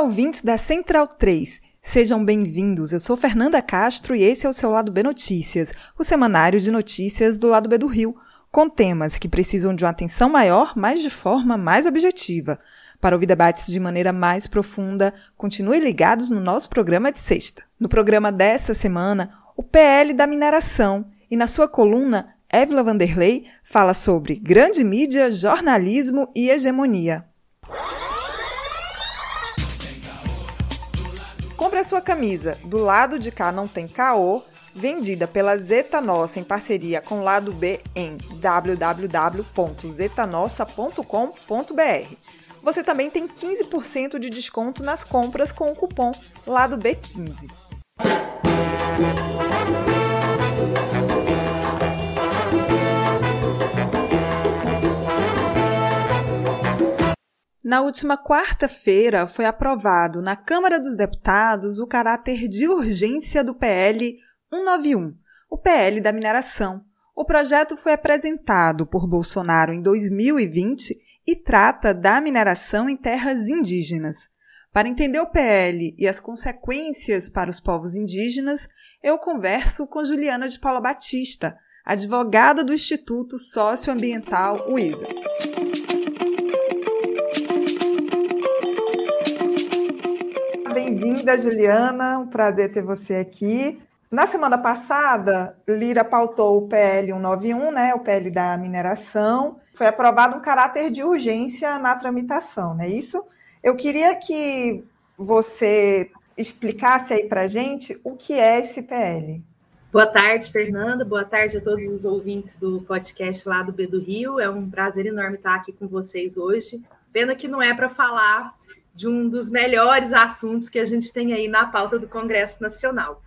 Olá, ouvintes da Central 3. Sejam bem-vindos. Eu sou Fernanda Castro e esse é o seu Lado B Notícias, o semanário de notícias do Lado B do Rio, com temas que precisam de uma atenção maior, mas de forma mais objetiva. Para ouvir debates de maneira mais profunda, continue ligados no nosso programa de sexta. No programa dessa semana, o PL da mineração e na sua coluna, Évila Vanderlei fala sobre grande mídia, jornalismo e hegemonia. Compre a sua camisa Do Lado de Cá Não Tem Caô, vendida pela Zeta Nossa em parceria com o Lado B em www.zetanossa.com.br. Você também tem 15% de desconto nas compras com o cupom Lado B15. Na última quarta-feira, foi aprovado na Câmara dos Deputados o caráter de urgência do PL 191, o PL da mineração. O projeto foi apresentado por Bolsonaro em 2020 e trata da mineração em terras indígenas. Para entender o PL e as consequências para os povos indígenas, eu converso com Juliana de Paula Batista, advogada do Instituto Socioambiental UISA. Bem-vinda, Juliana. Um prazer ter você aqui. Na semana passada, Lira pautou o PL 191, né, o PL da mineração. Foi aprovado um caráter de urgência na tramitação, não é isso? Eu queria que você explicasse aí para gente o que é esse PL. Boa tarde, Fernanda. Boa tarde a todos os ouvintes do podcast lá do B do Rio. É um prazer enorme estar aqui com vocês hoje. Pena que não é para falar de um dos melhores assuntos que a gente tem aí na pauta do Congresso Nacional.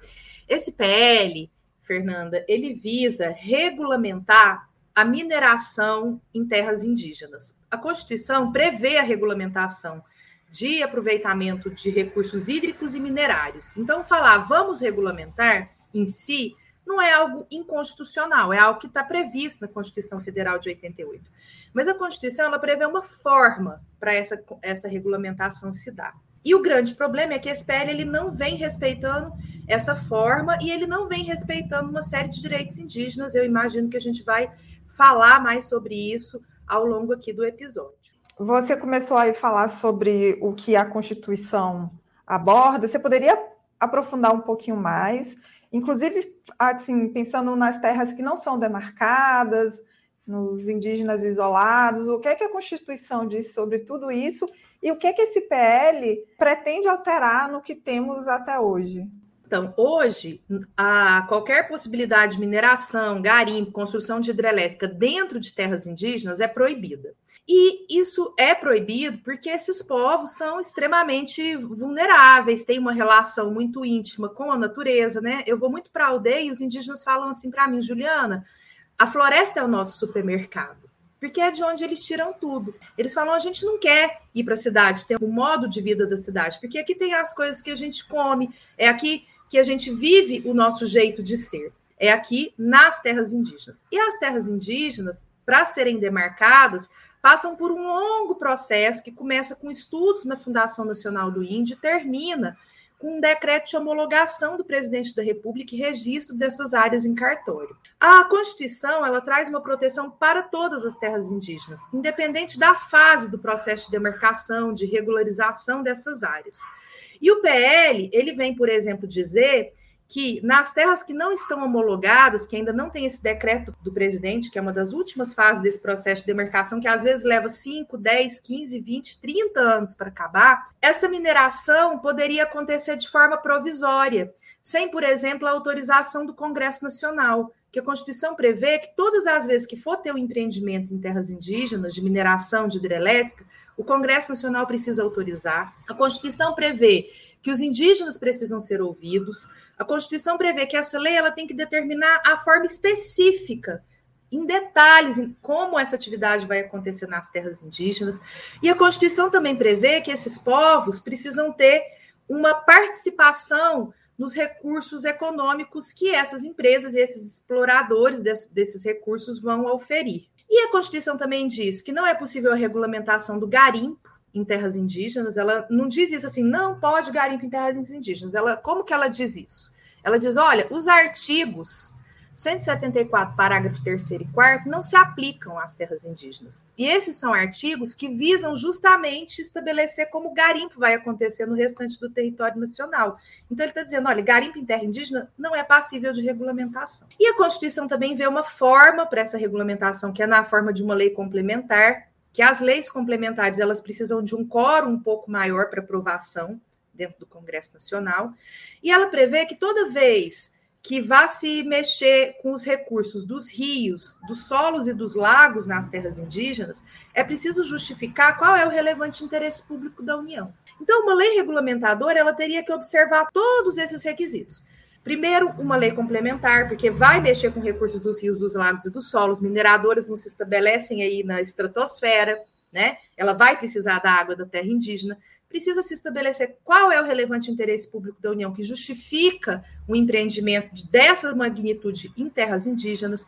Esse PL, Fernanda, ele visa regulamentar a mineração em terras indígenas. A Constituição prevê a regulamentação de aproveitamento de recursos hídricos e minerários. Então, falar vamos regulamentar em si não é algo inconstitucional, é algo que está previsto na Constituição Federal de 88. Mas a Constituição ela prevê uma forma para essa, essa regulamentação se dar. E o grande problema é que esse PL ele não vem respeitando essa forma e ele não vem respeitando uma série de direitos indígenas. Eu imagino que a gente vai falar mais sobre isso ao longo aqui do episódio. Você começou a falar sobre o que a Constituição aborda. Você poderia aprofundar um pouquinho mais? Inclusive, assim, pensando nas terras que não são demarcadas, nos indígenas isolados, o que é que a Constituição diz sobre tudo isso e o que é que esse PL pretende alterar no que temos até hoje? Então, hoje, a qualquer possibilidade de mineração, garimpo, construção de hidrelétrica dentro de terras indígenas é proibida. E isso é proibido porque esses povos são extremamente vulneráveis, têm uma relação muito íntima com a natureza, né? Eu vou muito para a aldeia e os indígenas falam assim para mim, Juliana, a floresta é o nosso supermercado, porque é de onde eles tiram tudo. Eles falam, a gente não quer ir para a cidade, ter um modo de vida da cidade, porque aqui tem as coisas que a gente come, é aqui que a gente vive o nosso jeito de ser. É aqui nas terras indígenas. E as terras indígenas, para serem demarcadas, passam por um longo processo que começa com estudos na Fundação Nacional do Índio e termina com um decreto de homologação do presidente da República e registro dessas áreas em cartório. A Constituição ela traz uma proteção para todas as terras indígenas, independente da fase do processo de demarcação, de regularização dessas áreas. E o PL, ele vem, por exemplo, dizer que nas terras que não estão homologadas, que ainda não tem esse decreto do presidente, que é uma das últimas fases desse processo de demarcação, que às vezes leva 5, 10, 15, 20, 30 anos para acabar, essa mineração poderia acontecer de forma provisória, sem, por exemplo, a autorização do Congresso Nacional, que a Constituição prevê que todas as vezes que for ter um empreendimento em terras indígenas, de mineração, de hidrelétrica, o Congresso Nacional precisa autorizar. A Constituição prevê que os indígenas precisam ser ouvidos. A Constituição prevê que essa lei ela tem que determinar a forma específica, em detalhes, em como essa atividade vai acontecer nas terras indígenas. E a Constituição também prevê que esses povos precisam ter uma participação nos recursos econômicos que essas empresas e esses exploradores desses recursos vão oferir. E a Constituição também diz que não é possível a regulamentação do garimpo em terras indígenas. Ela não diz isso assim, não pode garimpo em terras indígenas. Ela, como que ela diz isso? Ela diz, olha, os artigos 174, parágrafo 3 e 4 não se aplicam às terras indígenas. E esses são artigos que visam justamente estabelecer como o garimpo vai acontecer no restante do território nacional. Então, ele está dizendo: olha, garimpo em terra indígena não é passível de regulamentação. E a Constituição também vê uma forma para essa regulamentação, que é na forma de uma lei complementar, que as leis complementares elas precisam de um quórum um pouco maior para aprovação dentro do Congresso Nacional. E ela prevê que toda vez que vá se mexer com os recursos dos rios, dos solos e dos lagos nas terras indígenas, é preciso justificar qual é o relevante interesse público da União. Então, uma lei regulamentadora ela teria que observar todos esses requisitos. Primeiro, uma lei complementar, porque vai mexer com recursos dos rios, dos lagos e dos solos. Mineradoras não se estabelecem aí na estratosfera, né? Ela vai precisar da água da terra indígena precisa se estabelecer qual é o relevante interesse público da União que justifica um empreendimento dessa magnitude em terras indígenas.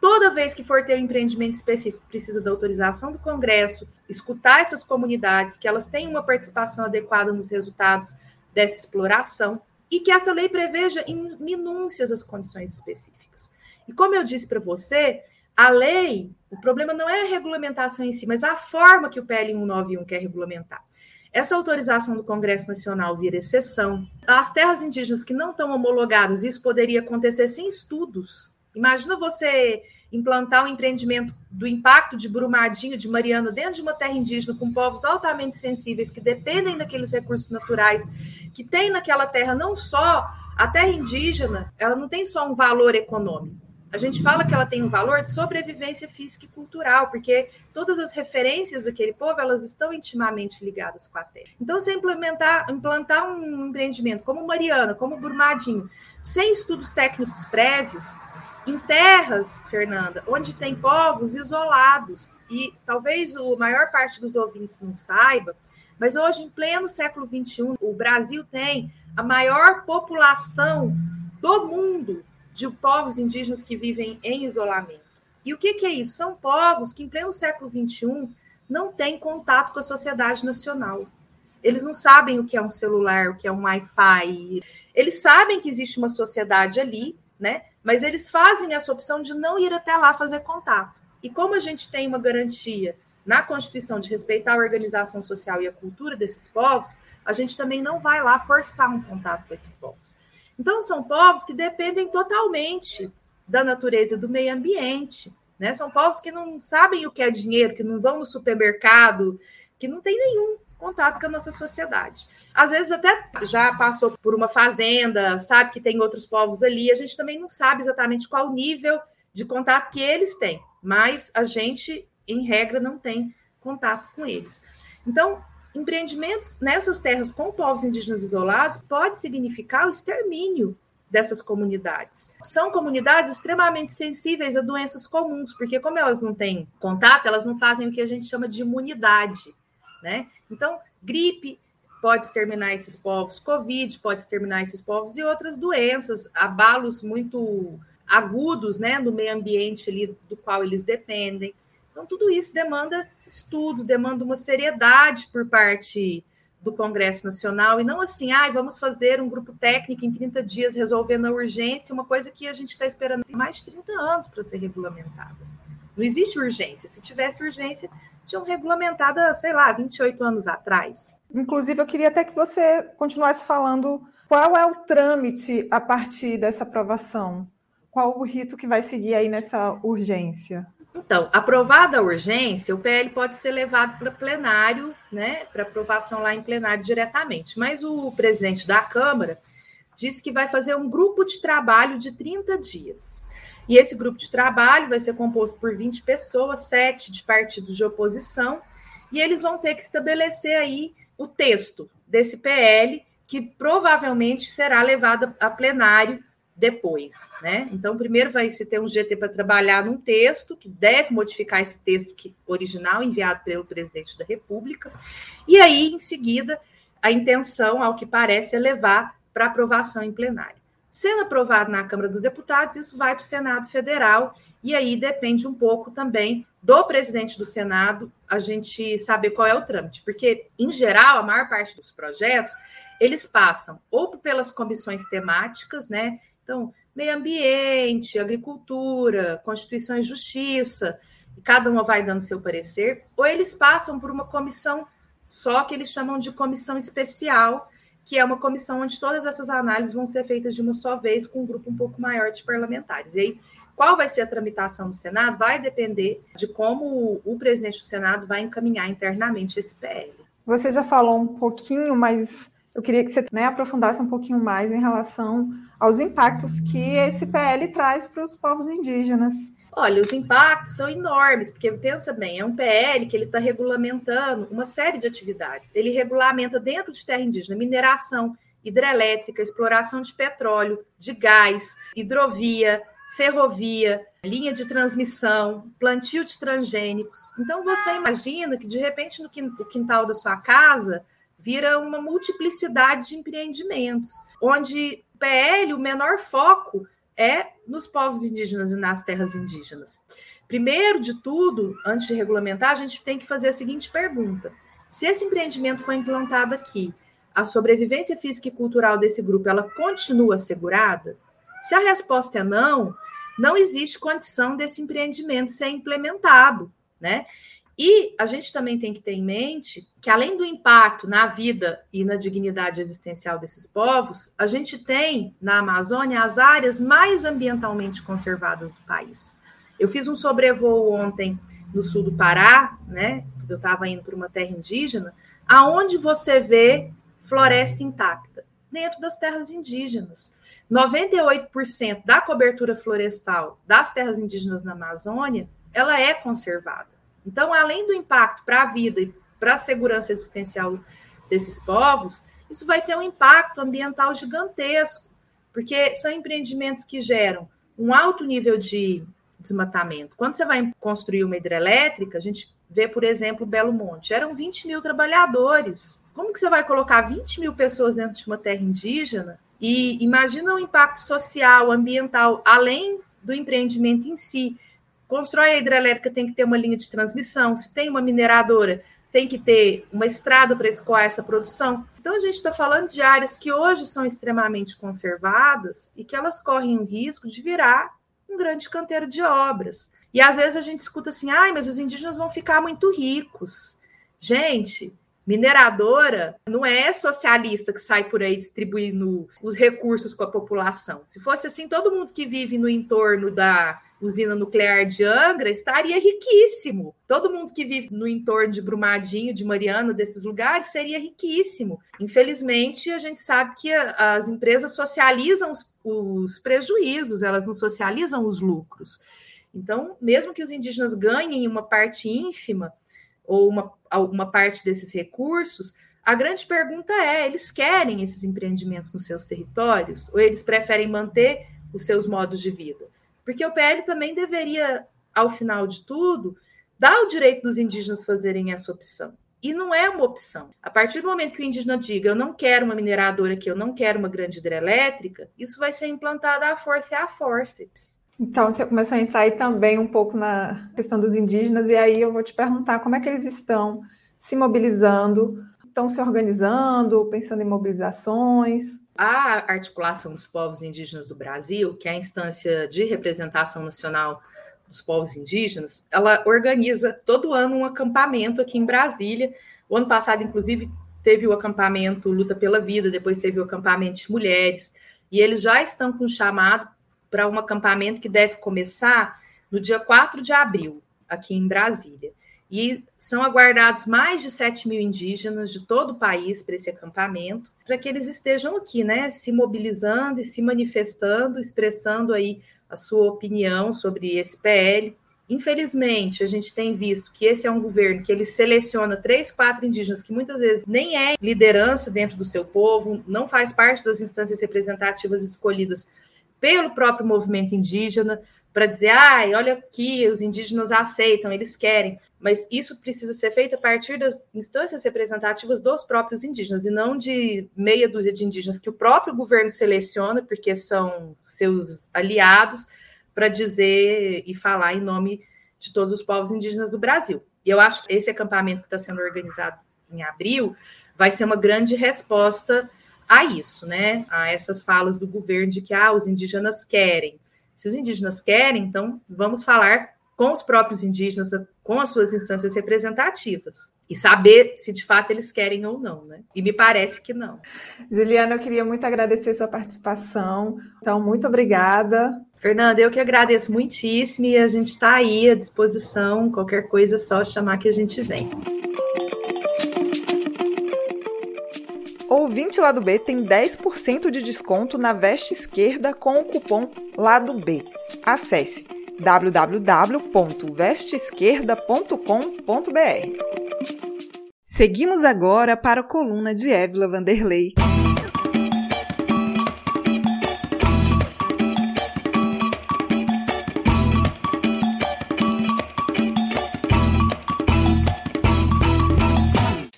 Toda vez que for ter um empreendimento específico, precisa da autorização do Congresso, escutar essas comunidades, que elas tenham uma participação adequada nos resultados dessa exploração e que essa lei preveja em minúcias as condições específicas. E como eu disse para você, a lei, o problema não é a regulamentação em si, mas a forma que o PL 191 quer regulamentar. Essa autorização do Congresso Nacional vira exceção. As terras indígenas que não estão homologadas, isso poderia acontecer sem estudos. Imagina você implantar um empreendimento do impacto de Brumadinho, de Mariana, dentro de uma terra indígena com povos altamente sensíveis que dependem daqueles recursos naturais que tem naquela terra não só a terra indígena, ela não tem só um valor econômico a gente fala que ela tem um valor de sobrevivência física e cultural, porque todas as referências daquele povo elas estão intimamente ligadas com a terra. Então, se implementar, implantar um empreendimento como Mariana, como Brumadinho, sem estudos técnicos prévios, em terras, Fernanda, onde tem povos isolados, e talvez a maior parte dos ouvintes não saiba, mas hoje, em pleno século XXI, o Brasil tem a maior população do mundo de povos indígenas que vivem em isolamento. E o que, que é isso? São povos que, em pleno século XXI, não têm contato com a sociedade nacional. Eles não sabem o que é um celular, o que é um Wi-Fi. Eles sabem que existe uma sociedade ali, né? Mas eles fazem essa opção de não ir até lá fazer contato. E como a gente tem uma garantia na Constituição de respeitar a organização social e a cultura desses povos, a gente também não vai lá forçar um contato com esses povos. Então, são povos que dependem totalmente da natureza do meio ambiente. Né? São povos que não sabem o que é dinheiro, que não vão no supermercado, que não tem nenhum contato com a nossa sociedade. Às vezes até já passou por uma fazenda, sabe que tem outros povos ali, a gente também não sabe exatamente qual nível de contato que eles têm, mas a gente, em regra, não tem contato com eles. Então, empreendimentos nessas terras com povos indígenas isolados pode significar o extermínio dessas comunidades. São comunidades extremamente sensíveis a doenças comuns, porque como elas não têm contato, elas não fazem o que a gente chama de imunidade, né? Então, gripe pode exterminar esses povos, covid pode exterminar esses povos e outras doenças, abalos muito agudos, né, no meio ambiente ali do qual eles dependem. Então, tudo isso demanda estudo, demanda uma seriedade por parte do Congresso Nacional, e não assim, ah, vamos fazer um grupo técnico em 30 dias resolvendo a urgência, uma coisa que a gente está esperando mais de 30 anos para ser regulamentada. Não existe urgência. Se tivesse urgência, tinham regulamentada, sei lá, 28 anos atrás. Inclusive, eu queria até que você continuasse falando qual é o trâmite a partir dessa aprovação. Qual o rito que vai seguir aí nessa urgência? Então, aprovada a urgência, o PL pode ser levado para plenário, né, para aprovação lá em plenário diretamente. Mas o presidente da Câmara disse que vai fazer um grupo de trabalho de 30 dias. E esse grupo de trabalho vai ser composto por 20 pessoas, sete de partidos de oposição, e eles vão ter que estabelecer aí o texto desse PL, que provavelmente será levado a plenário depois, né? Então, primeiro vai se ter um GT para trabalhar num texto que deve modificar esse texto que, original enviado pelo presidente da República, e aí, em seguida, a intenção, ao que parece, é levar para aprovação em plenário. Sendo aprovado na Câmara dos Deputados, isso vai para o Senado Federal, e aí depende um pouco também do presidente do Senado a gente saber qual é o trâmite, porque, em geral, a maior parte dos projetos eles passam ou pelas comissões temáticas, né? Então, meio ambiente, agricultura, Constituição e Justiça, e cada uma vai dando seu parecer, ou eles passam por uma comissão só que eles chamam de comissão especial, que é uma comissão onde todas essas análises vão ser feitas de uma só vez, com um grupo um pouco maior de parlamentares. E aí, qual vai ser a tramitação do Senado vai depender de como o presidente do Senado vai encaminhar internamente esse PL. Você já falou um pouquinho, mas eu queria que você né, aprofundasse um pouquinho mais em relação aos impactos que esse PL traz para os povos indígenas. Olha, os impactos são enormes, porque pensa bem, é um PL que ele está regulamentando uma série de atividades. Ele regulamenta dentro de terra indígena mineração, hidrelétrica, exploração de petróleo, de gás, hidrovia, ferrovia, linha de transmissão, plantio de transgênicos. Então você imagina que de repente no quintal da sua casa vira uma multiplicidade de empreendimentos, onde o PL, o menor foco é nos povos indígenas e nas terras indígenas. Primeiro de tudo, antes de regulamentar, a gente tem que fazer a seguinte pergunta: se esse empreendimento foi implantado aqui, a sobrevivência física e cultural desse grupo ela continua assegurada? Se a resposta é não, não existe condição desse empreendimento ser implementado, né? E a gente também tem que ter em mente que, além do impacto na vida e na dignidade existencial desses povos, a gente tem na Amazônia as áreas mais ambientalmente conservadas do país. Eu fiz um sobrevoo ontem no sul do Pará, né? Eu estava indo para uma terra indígena, aonde você vê floresta intacta, dentro das terras indígenas. 98% da cobertura florestal das terras indígenas na Amazônia, ela é conservada. Então, além do impacto para a vida e para a segurança existencial desses povos, isso vai ter um impacto ambiental gigantesco, porque são empreendimentos que geram um alto nível de desmatamento. Quando você vai construir uma hidrelétrica, a gente vê, por exemplo, Belo Monte, eram 20 mil trabalhadores. Como que você vai colocar 20 mil pessoas dentro de uma terra indígena? E imagina o impacto social, ambiental, além do empreendimento em si, Constrói a hidrelétrica, tem que ter uma linha de transmissão. Se tem uma mineradora, tem que ter uma estrada para escoar essa produção. Então, a gente está falando de áreas que hoje são extremamente conservadas e que elas correm o risco de virar um grande canteiro de obras. E às vezes a gente escuta assim: ai, mas os indígenas vão ficar muito ricos. Gente, mineradora não é socialista que sai por aí distribuindo os recursos com a população. Se fosse assim, todo mundo que vive no entorno da usina nuclear de Angra estaria riquíssimo. Todo mundo que vive no entorno de Brumadinho, de Mariana, desses lugares, seria riquíssimo. Infelizmente, a gente sabe que as empresas socializam os, os prejuízos, elas não socializam os lucros. Então, mesmo que os indígenas ganhem uma parte ínfima ou uma, uma parte desses recursos, a grande pergunta é: eles querem esses empreendimentos nos seus territórios ou eles preferem manter os seus modos de vida? Porque o PL também deveria, ao final de tudo, dar o direito dos indígenas fazerem essa opção. E não é uma opção. A partir do momento que o indígena diga eu não quero uma mineradora aqui, eu não quero uma grande hidrelétrica, isso vai ser implantado à força e à forceps. Então, você começou a entrar aí também um pouco na questão dos indígenas, e aí eu vou te perguntar como é que eles estão se mobilizando, estão se organizando, pensando em mobilizações? A articulação dos povos indígenas do Brasil, que é a instância de representação nacional dos povos indígenas, ela organiza todo ano um acampamento aqui em Brasília. O ano passado, inclusive, teve o acampamento Luta pela Vida, depois teve o acampamento de mulheres, e eles já estão com um chamado para um acampamento que deve começar no dia 4 de abril, aqui em Brasília. E são aguardados mais de 7 mil indígenas de todo o país para esse acampamento para que eles estejam aqui, né, se mobilizando e se manifestando, expressando aí a sua opinião sobre esse PL. Infelizmente, a gente tem visto que esse é um governo que ele seleciona três, quatro indígenas que muitas vezes nem é liderança dentro do seu povo, não faz parte das instâncias representativas escolhidas pelo próprio movimento indígena, para dizer, ai, olha aqui, os indígenas aceitam, eles querem. Mas isso precisa ser feito a partir das instâncias representativas dos próprios indígenas, e não de meia dúzia de indígenas que o próprio governo seleciona, porque são seus aliados, para dizer e falar em nome de todos os povos indígenas do Brasil. E eu acho que esse acampamento que está sendo organizado em abril vai ser uma grande resposta a isso, né? A essas falas do governo de que ah, os indígenas querem. Se os indígenas querem, então vamos falar com os próprios indígenas, com as suas instâncias representativas e saber se de fato eles querem ou não, né? E me parece que não. Juliana, eu queria muito agradecer sua participação. Então, muito obrigada. Fernanda, eu que agradeço muitíssimo e a gente está aí à disposição. Qualquer coisa, é só chamar que a gente vem. Ouvinte Lado B tem 10% de desconto na veste esquerda com o cupom Lado B. Acesse www.vesteesquerda.com.br. Seguimos agora para a coluna de Évila Vanderlei.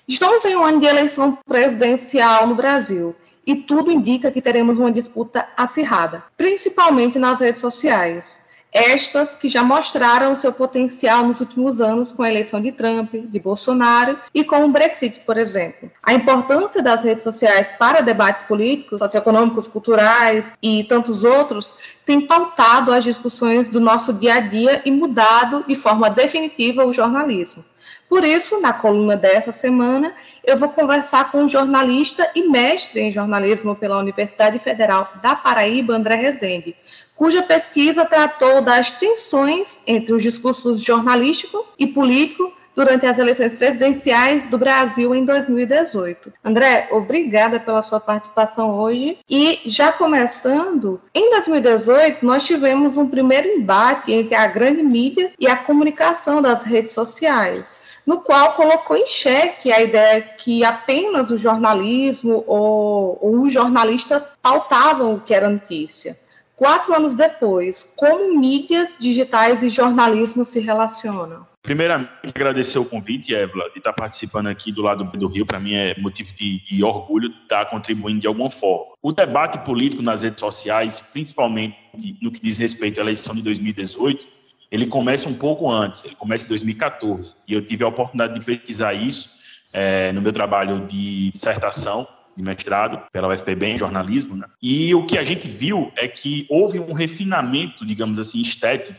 Estamos em um ano de eleição presidencial no Brasil e tudo indica que teremos uma disputa acirrada, principalmente nas redes sociais. Estas que já mostraram seu potencial nos últimos anos com a eleição de Trump, de Bolsonaro e com o Brexit, por exemplo. A importância das redes sociais para debates políticos, socioeconômicos, culturais e tantos outros tem pautado as discussões do nosso dia a dia e mudado de forma definitiva o jornalismo. Por isso, na coluna dessa semana, eu vou conversar com o jornalista e mestre em jornalismo pela Universidade Federal da Paraíba, André Rezende, cuja pesquisa tratou das tensões entre os discursos jornalístico e político durante as eleições presidenciais do Brasil em 2018. André, obrigada pela sua participação hoje. E já começando, em 2018 nós tivemos um primeiro embate entre a grande mídia e a comunicação das redes sociais no qual colocou em xeque a ideia que apenas o jornalismo ou, ou os jornalistas pautavam o que era notícia. Quatro anos depois, como mídias digitais e jornalismo se relacionam? Primeiramente, agradecer o convite, Évila, de estar participando aqui do lado do Rio. Para mim é motivo de, de orgulho estar contribuindo de alguma forma. O debate político nas redes sociais, principalmente no que diz respeito à eleição de 2018, ele começa um pouco antes, ele começa em 2014. E eu tive a oportunidade de pesquisar isso é, no meu trabalho de dissertação, de mestrado, pela UFPB em jornalismo. Né? E o que a gente viu é que houve um refinamento, digamos assim, estético,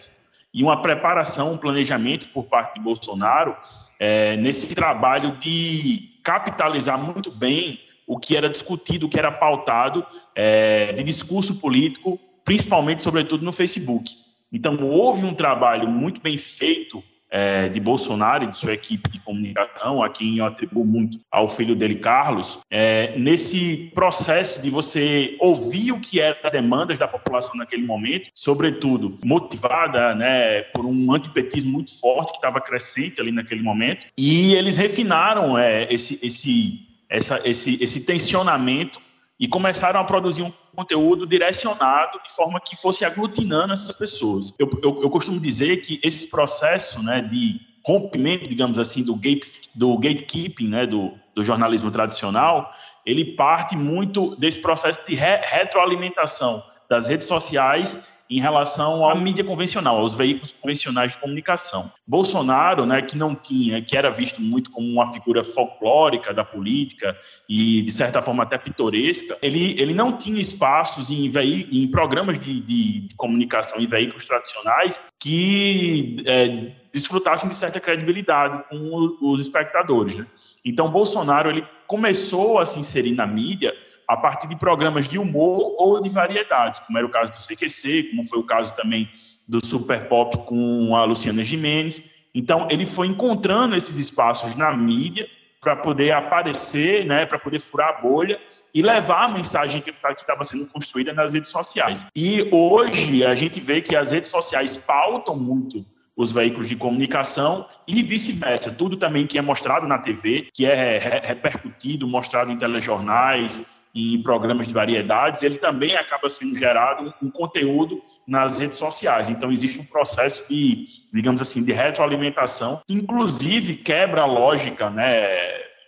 e uma preparação, um planejamento por parte de Bolsonaro é, nesse trabalho de capitalizar muito bem o que era discutido, o que era pautado é, de discurso político, principalmente, sobretudo, no Facebook. Então, houve um trabalho muito bem feito é, de Bolsonaro e de sua equipe de comunicação, a quem eu atribuo muito ao filho dele, Carlos, é, nesse processo de você ouvir o que eram as demandas da população naquele momento, sobretudo motivada né, por um antipetismo muito forte que estava crescente ali naquele momento, e eles refinaram é, esse, esse, essa, esse, esse tensionamento e começaram a produzir um conteúdo direcionado de forma que fosse aglutinando essas pessoas. Eu, eu, eu costumo dizer que esse processo né, de rompimento, digamos assim, do, gate, do gatekeeping, né, do, do jornalismo tradicional, ele parte muito desse processo de re retroalimentação das redes sociais em relação à mídia convencional, aos veículos convencionais de comunicação. Bolsonaro, né, que não tinha, que era visto muito como uma figura folclórica da política e de certa forma até pitoresca, ele, ele não tinha espaços em, em programas de, de, comunicação em veículos tradicionais que é, desfrutassem de certa credibilidade com os espectadores. Né? Então, Bolsonaro ele começou a se inserir na mídia a partir de programas de humor ou de variedades, como era o caso do CQC, como foi o caso também do Super Pop com a Luciana Gimenez. Então, ele foi encontrando esses espaços na mídia para poder aparecer, né, para poder furar a bolha e levar a mensagem que estava sendo construída nas redes sociais. E hoje a gente vê que as redes sociais pautam muito os veículos de comunicação e vice-versa. Tudo também que é mostrado na TV, que é repercutido, mostrado em telejornais, em programas de variedades, ele também acaba sendo gerado um conteúdo nas redes sociais. Então, existe um processo de, digamos assim, de retroalimentação, que inclusive quebra a lógica né,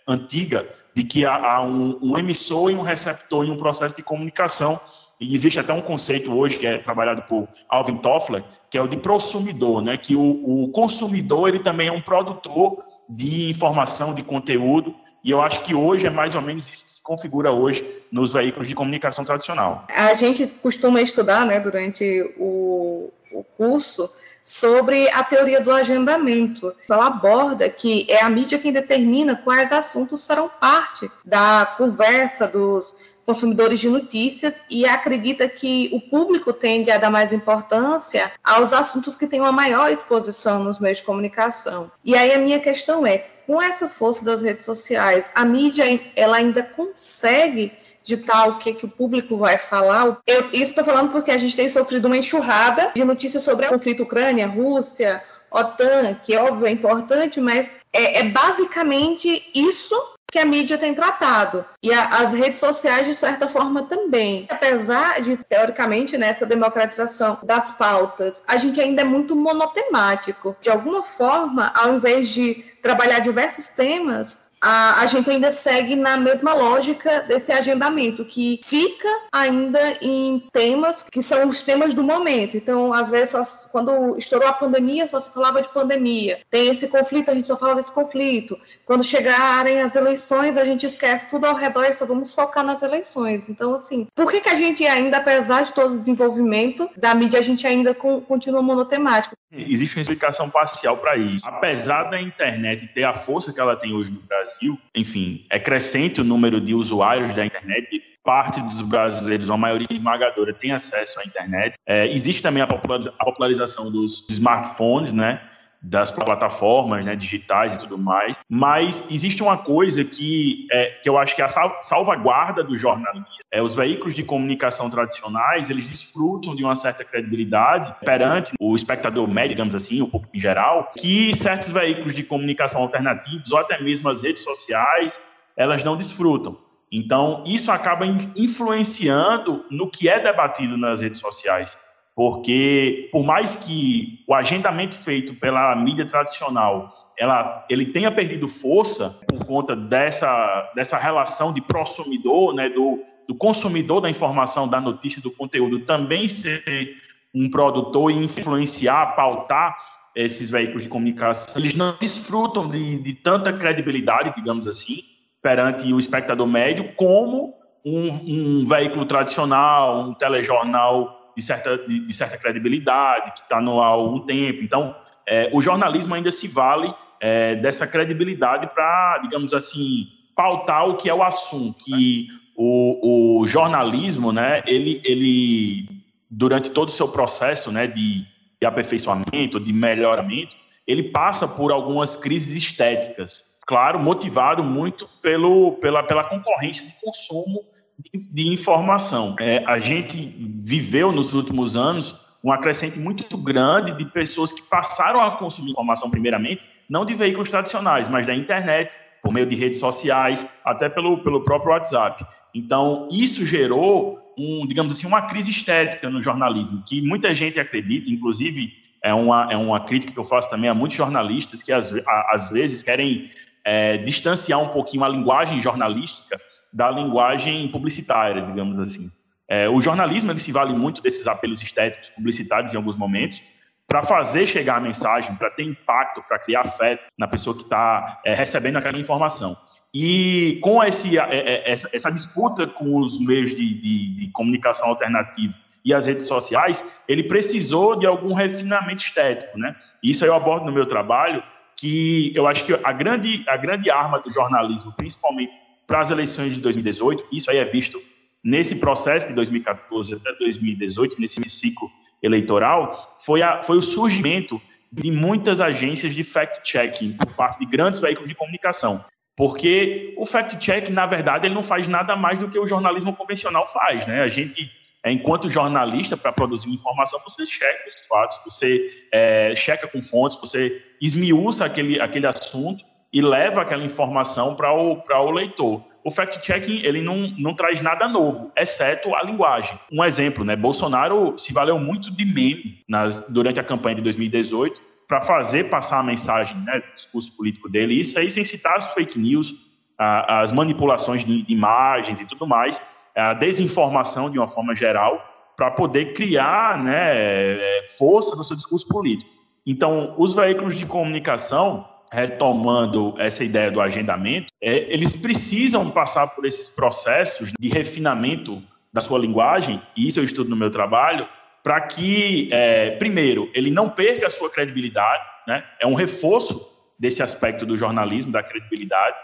antiga de que há um, um emissor e um receptor em um processo de comunicação. E existe até um conceito hoje que é trabalhado por Alvin Toffler, que é o de prosumidor, né? que o, o consumidor ele também é um produtor de informação, de conteúdo, e eu acho que hoje é mais ou menos isso que se configura hoje nos veículos de comunicação tradicional. A gente costuma estudar, né, durante o, o curso, sobre a teoria do agendamento. Ela aborda que é a mídia quem determina quais assuntos farão parte da conversa dos consumidores de notícias e acredita que o público tende a dar mais importância aos assuntos que têm uma maior exposição nos meios de comunicação. E aí a minha questão é, com essa força das redes sociais, a mídia ela ainda consegue ditar o que, que o público vai falar. Eu, isso estou falando porque a gente tem sofrido uma enxurrada de notícias sobre o conflito Ucrânia, Rússia, OTAN, que óbvio é importante, mas é, é basicamente isso que a mídia tem tratado. E a, as redes sociais, de certa forma, também. Apesar de, teoricamente, nessa né, democratização das pautas, a gente ainda é muito monotemático. De alguma forma, ao invés de trabalhar diversos temas, a, a gente ainda segue na mesma lógica desse agendamento, que fica ainda em temas que são os temas do momento. Então, às vezes, só, quando estourou a pandemia, só se falava de pandemia. Tem esse conflito, a gente só fala desse conflito. Quando chegarem as eleições, a gente esquece tudo ao redor e só vamos focar nas eleições. Então, assim, por que, que a gente ainda, apesar de todo o desenvolvimento da mídia, a gente ainda com, continua monotemático? Existe uma explicação parcial para isso. Apesar da internet ter a força que ela tem hoje no Brasil, enfim, é crescente o número de usuários da internet parte dos brasileiros, uma maioria esmagadora, tem acesso à internet. É, existe também a popularização dos smartphones, né? Das plataformas né, digitais e tudo mais, mas existe uma coisa que, é, que eu acho que é a salvaguarda do jornalismo. É, os veículos de comunicação tradicionais, eles desfrutam de uma certa credibilidade perante o espectador médio, digamos assim, o público em geral, que certos veículos de comunicação alternativos, ou até mesmo as redes sociais, elas não desfrutam. Então, isso acaba influenciando no que é debatido nas redes sociais porque por mais que o agendamento feito pela mídia tradicional ela, ele tenha perdido força por conta dessa, dessa relação de consumidor, né, do, do consumidor da informação, da notícia, do conteúdo, também ser um produtor e influenciar, pautar esses veículos de comunicação, eles não desfrutam de, de tanta credibilidade, digamos assim, perante o espectador médio, como um, um veículo tradicional, um telejornal de certa, de, de certa credibilidade, que está no ar há algum tempo. Então, é, o jornalismo ainda se vale é, dessa credibilidade para, digamos assim, pautar o que é o assunto. Que o, o jornalismo, né, ele, ele, durante todo o seu processo né, de, de aperfeiçoamento, de melhoramento, ele passa por algumas crises estéticas. Claro, motivado muito pelo, pela, pela concorrência de consumo de, informação. É, a gente viveu nos últimos anos uma crescente muito grande de pessoas que passaram a consumir informação, primeiramente, não de veículos tradicionais, mas da internet, por meio de redes sociais, até pelo, pelo próprio WhatsApp. Então, isso gerou, um, digamos assim, uma crise estética no jornalismo, que muita gente acredita, inclusive é uma, é uma crítica que eu faço também a muitos jornalistas que às, às vezes querem é, distanciar um pouquinho a linguagem jornalística da linguagem publicitária, digamos assim. É, o jornalismo ele se vale muito desses apelos estéticos publicitários em alguns momentos para fazer chegar a mensagem, para ter impacto, para criar afeto na pessoa que está é, recebendo aquela informação. E com esse, é, é, essa, essa, disputa com os meios de, de, de comunicação alternativo e as redes sociais, ele precisou de algum refinamento estético, né? Isso eu abordo no meu trabalho, que eu acho que a grande, a grande arma do jornalismo, principalmente para as eleições de 2018, isso aí é visto nesse processo de 2014 até 2018, nesse ciclo eleitoral, foi, a, foi o surgimento de muitas agências de fact-checking por parte de grandes veículos de comunicação. Porque o fact-check, na verdade, ele não faz nada mais do que o jornalismo convencional faz, né? A gente, enquanto jornalista, para produzir informação, você checa os fatos, você é, checa com fontes, você esmiuça aquele, aquele assunto e leva aquela informação para o, o leitor. O fact-checking ele não, não traz nada novo, exceto a linguagem. Um exemplo, né? Bolsonaro se valeu muito de meme nas, durante a campanha de 2018 para fazer passar a mensagem né, do discurso político dele. Isso aí sem citar as fake news, a, as manipulações de imagens e tudo mais, a desinformação de uma forma geral, para poder criar né, é, força no seu discurso político. Então, os veículos de comunicação retomando essa ideia do agendamento, é, eles precisam passar por esses processos de refinamento da sua linguagem, e isso eu estudo no meu trabalho, para que, é, primeiro, ele não perca a sua credibilidade, né? é um reforço desse aspecto do jornalismo, da credibilidade,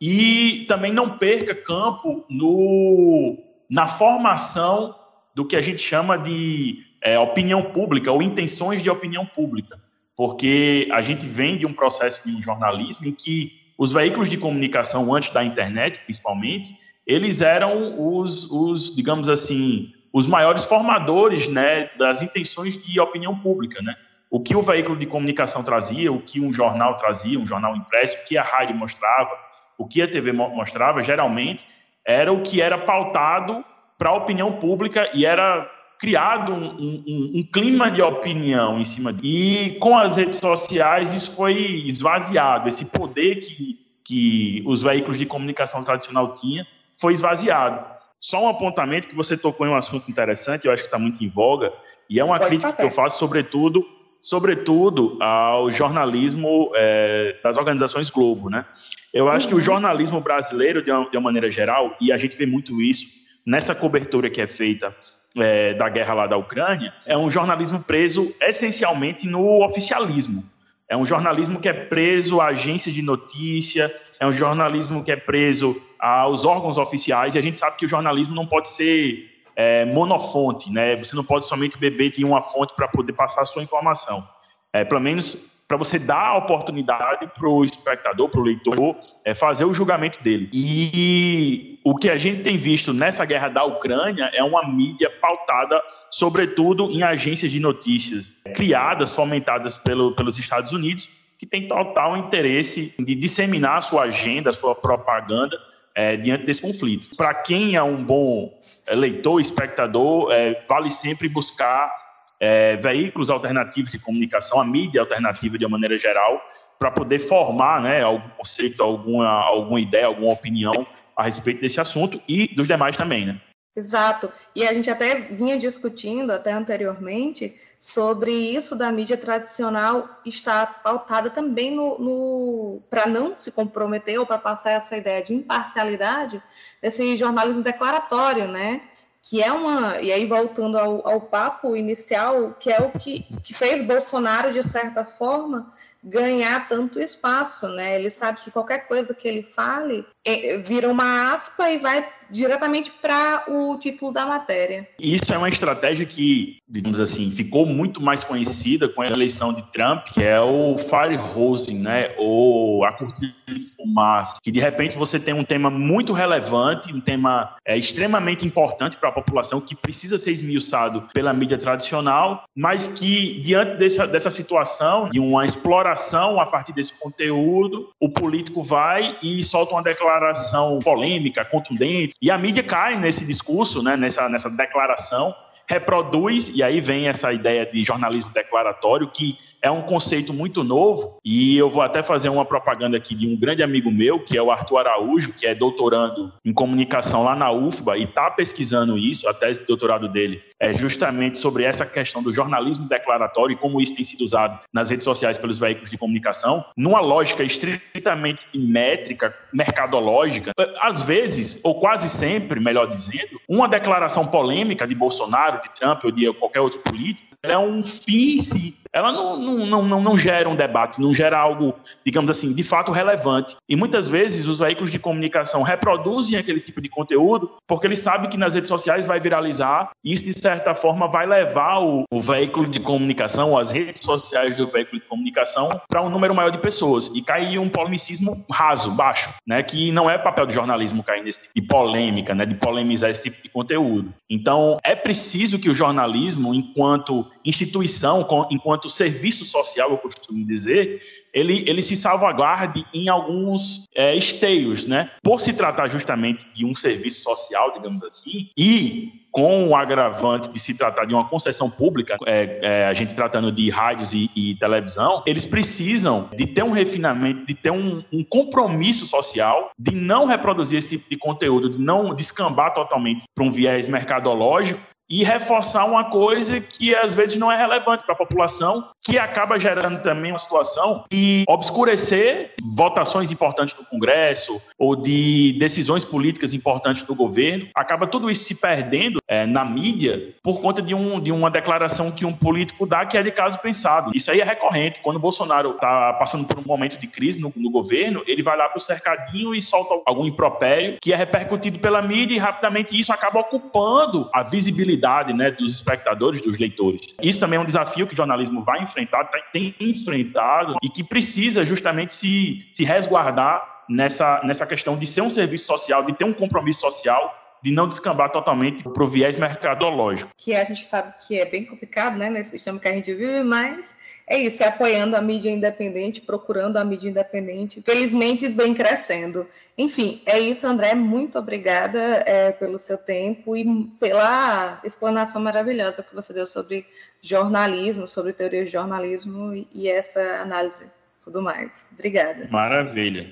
e também não perca campo no, na formação do que a gente chama de é, opinião pública ou intenções de opinião pública porque a gente vem de um processo de um jornalismo em que os veículos de comunicação, antes da internet, principalmente, eles eram os, os digamos assim, os maiores formadores né, das intenções de opinião pública. Né? O que o veículo de comunicação trazia, o que um jornal trazia, um jornal impresso, o que a rádio mostrava, o que a TV mostrava, geralmente, era o que era pautado para a opinião pública e era criado um, um, um, clima de opinião em cima disso. E com as redes sociais isso foi esvaziado, esse poder que, que os veículos de comunicação tradicional tinham foi esvaziado. Só um apontamento que você tocou em um assunto interessante, eu acho que está muito em voga, e é uma Pode crítica fazer. que eu faço, sobretudo, sobretudo ao jornalismo é, das organizações Globo, né? Eu acho uhum. que o uhum. jornalismo brasileiro, de uma, de uma maneira geral, e a gente vê muito isso nessa cobertura que é feita é, da guerra lá da Ucrânia, é um jornalismo preso essencialmente no oficialismo. É um jornalismo que é preso à agência de notícia, é um jornalismo que é preso aos órgãos oficiais, e a gente sabe que o jornalismo não pode ser é, monofonte, né? Você não pode somente beber de uma fonte para poder passar a sua informação. É, pelo menos para você dar a oportunidade para o espectador, para o leitor, é, fazer o julgamento dele. E o que a gente tem visto nessa guerra da Ucrânia é uma mídia pautada, sobretudo, em agências de notícias criadas, fomentadas pelo, pelos Estados Unidos, que tem total interesse de disseminar a sua agenda, a sua propaganda é, diante desse conflito. Para quem é um bom é, leitor, espectador, é, vale sempre buscar é, veículos alternativos de comunicação, a mídia alternativa de uma maneira geral, para poder formar né, algum conceito, alguma, alguma ideia, alguma opinião a respeito desse assunto e dos demais também, né? Exato. E a gente até vinha discutindo até anteriormente sobre isso da mídia tradicional estar pautada também no, no para não se comprometer ou para passar essa ideia de imparcialidade desse jornalismo declaratório, né? Que é uma. E aí, voltando ao, ao papo inicial, que é o que, que fez Bolsonaro, de certa forma, ganhar tanto espaço, né? Ele sabe que qualquer coisa que ele fale é, vira uma aspa e vai diretamente para o título da matéria. Isso é uma estratégia que, digamos assim, ficou muito mais conhecida com a eleição de Trump, que é o fire né? Ou a cortina de fumaça, que de repente você tem um tema muito relevante, um tema é, extremamente importante para a população que precisa ser esmiuçado pela mídia tradicional, mas que diante dessa, dessa situação de uma exploração a partir desse conteúdo, o político vai e solta uma declaração polêmica, contundente, e a mídia cai nesse discurso, né, nessa, nessa declaração, reproduz, e aí vem essa ideia de jornalismo declaratório, que é um conceito muito novo, e eu vou até fazer uma propaganda aqui de um grande amigo meu, que é o Arthur Araújo, que é doutorando em comunicação lá na UFBA e está pesquisando isso, a tese de doutorado dele é justamente sobre essa questão do jornalismo declaratório e como isso tem sido usado nas redes sociais pelos veículos de comunicação, numa lógica estritamente métrica, mercadológica. Às vezes, ou quase sempre, melhor dizendo, uma declaração polêmica de Bolsonaro, de Trump ou de qualquer outro político, é um fim em si. Ela não, não, não, não, gera um debate, não gera algo, digamos assim, de fato relevante. E muitas vezes os veículos de comunicação reproduzem aquele tipo de conteúdo porque eles sabem que nas redes sociais vai viralizar e isso, de certa forma, vai levar o, o veículo de comunicação, as redes sociais do veículo de comunicação, para um número maior de pessoas. E cai um polemicismo raso, baixo, né? que não é papel do jornalismo cair nesse tipo de polêmica, né? de polemizar esse tipo de conteúdo. Então, é preciso que o jornalismo, enquanto instituição, enquanto serviço social, eu costumo dizer, ele, ele se salvaguarde em alguns é, esteios, né? Por se tratar justamente de um serviço social, digamos assim, e com o agravante de se tratar de uma concessão pública, é, é, a gente tratando de rádios e, e, televisão, eles precisam de ter um refinamento, de ter um, um, compromisso social, de não reproduzir esse tipo de conteúdo, de não descambar totalmente para um viés mercadológico e reforçar uma coisa que às vezes não é relevante para a população, que acaba gerando também uma situação de obscurecer votações importantes do Congresso ou de decisões políticas importantes do governo. Acaba tudo isso se perdendo é, na mídia por conta de, um, de uma declaração que um político dá que é de caso pensado. Isso aí é recorrente. Quando o Bolsonaro está passando por um momento de crise no, no governo, ele vai lá para o cercadinho e solta algum impropério que é repercutido pela mídia e rapidamente isso acaba ocupando a visibilidade né, dos espectadores, dos leitores. Isso também é um desafio que o jornalismo vai enfrentar, tem enfrentado e que precisa justamente se, se resguardar nessa, nessa questão de ser um serviço social, de ter um compromisso social de não descambar totalmente para o viés mercadológico. Que a gente sabe que é bem complicado, né, nesse sistema que a gente vive, mas é isso, é apoiando a mídia independente, procurando a mídia independente, felizmente vem crescendo. Enfim, é isso, André, muito obrigada é, pelo seu tempo e pela explanação maravilhosa que você deu sobre jornalismo, sobre teoria de jornalismo e, e essa análise tudo mais. Obrigada. Maravilha.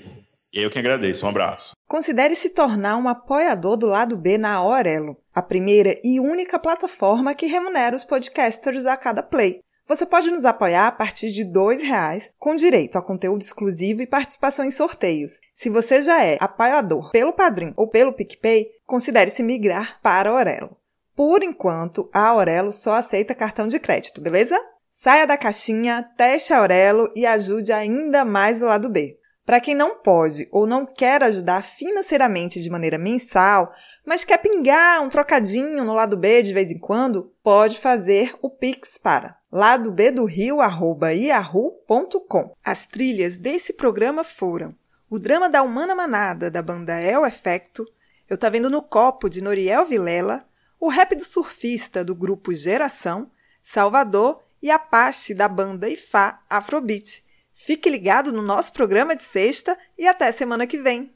Eu que agradeço. Um abraço. Considere se tornar um apoiador do lado B na Aurelo, a primeira e única plataforma que remunera os podcasters a cada play. Você pode nos apoiar a partir de R$ reais, com direito a conteúdo exclusivo e participação em sorteios. Se você já é apoiador pelo Padrim ou pelo PicPay, considere se migrar para a Aurelo. Por enquanto, a Aurelo só aceita cartão de crédito, beleza? Saia da caixinha, teste a Aurelo e ajude ainda mais o lado B. Para quem não pode ou não quer ajudar financeiramente de maneira mensal, mas quer pingar um trocadinho no lado B de vez em quando, pode fazer o Pix para ladobdorio@yahoo.com. As trilhas desse programa foram o drama da Humana Manada da banda El Efecto, Eu Tá Vendo no Copo de Noriel Vilela, o rap do surfista do grupo Geração, Salvador e Apache da banda Ifá Afrobeat. Fique ligado no nosso programa de sexta e até semana que vem.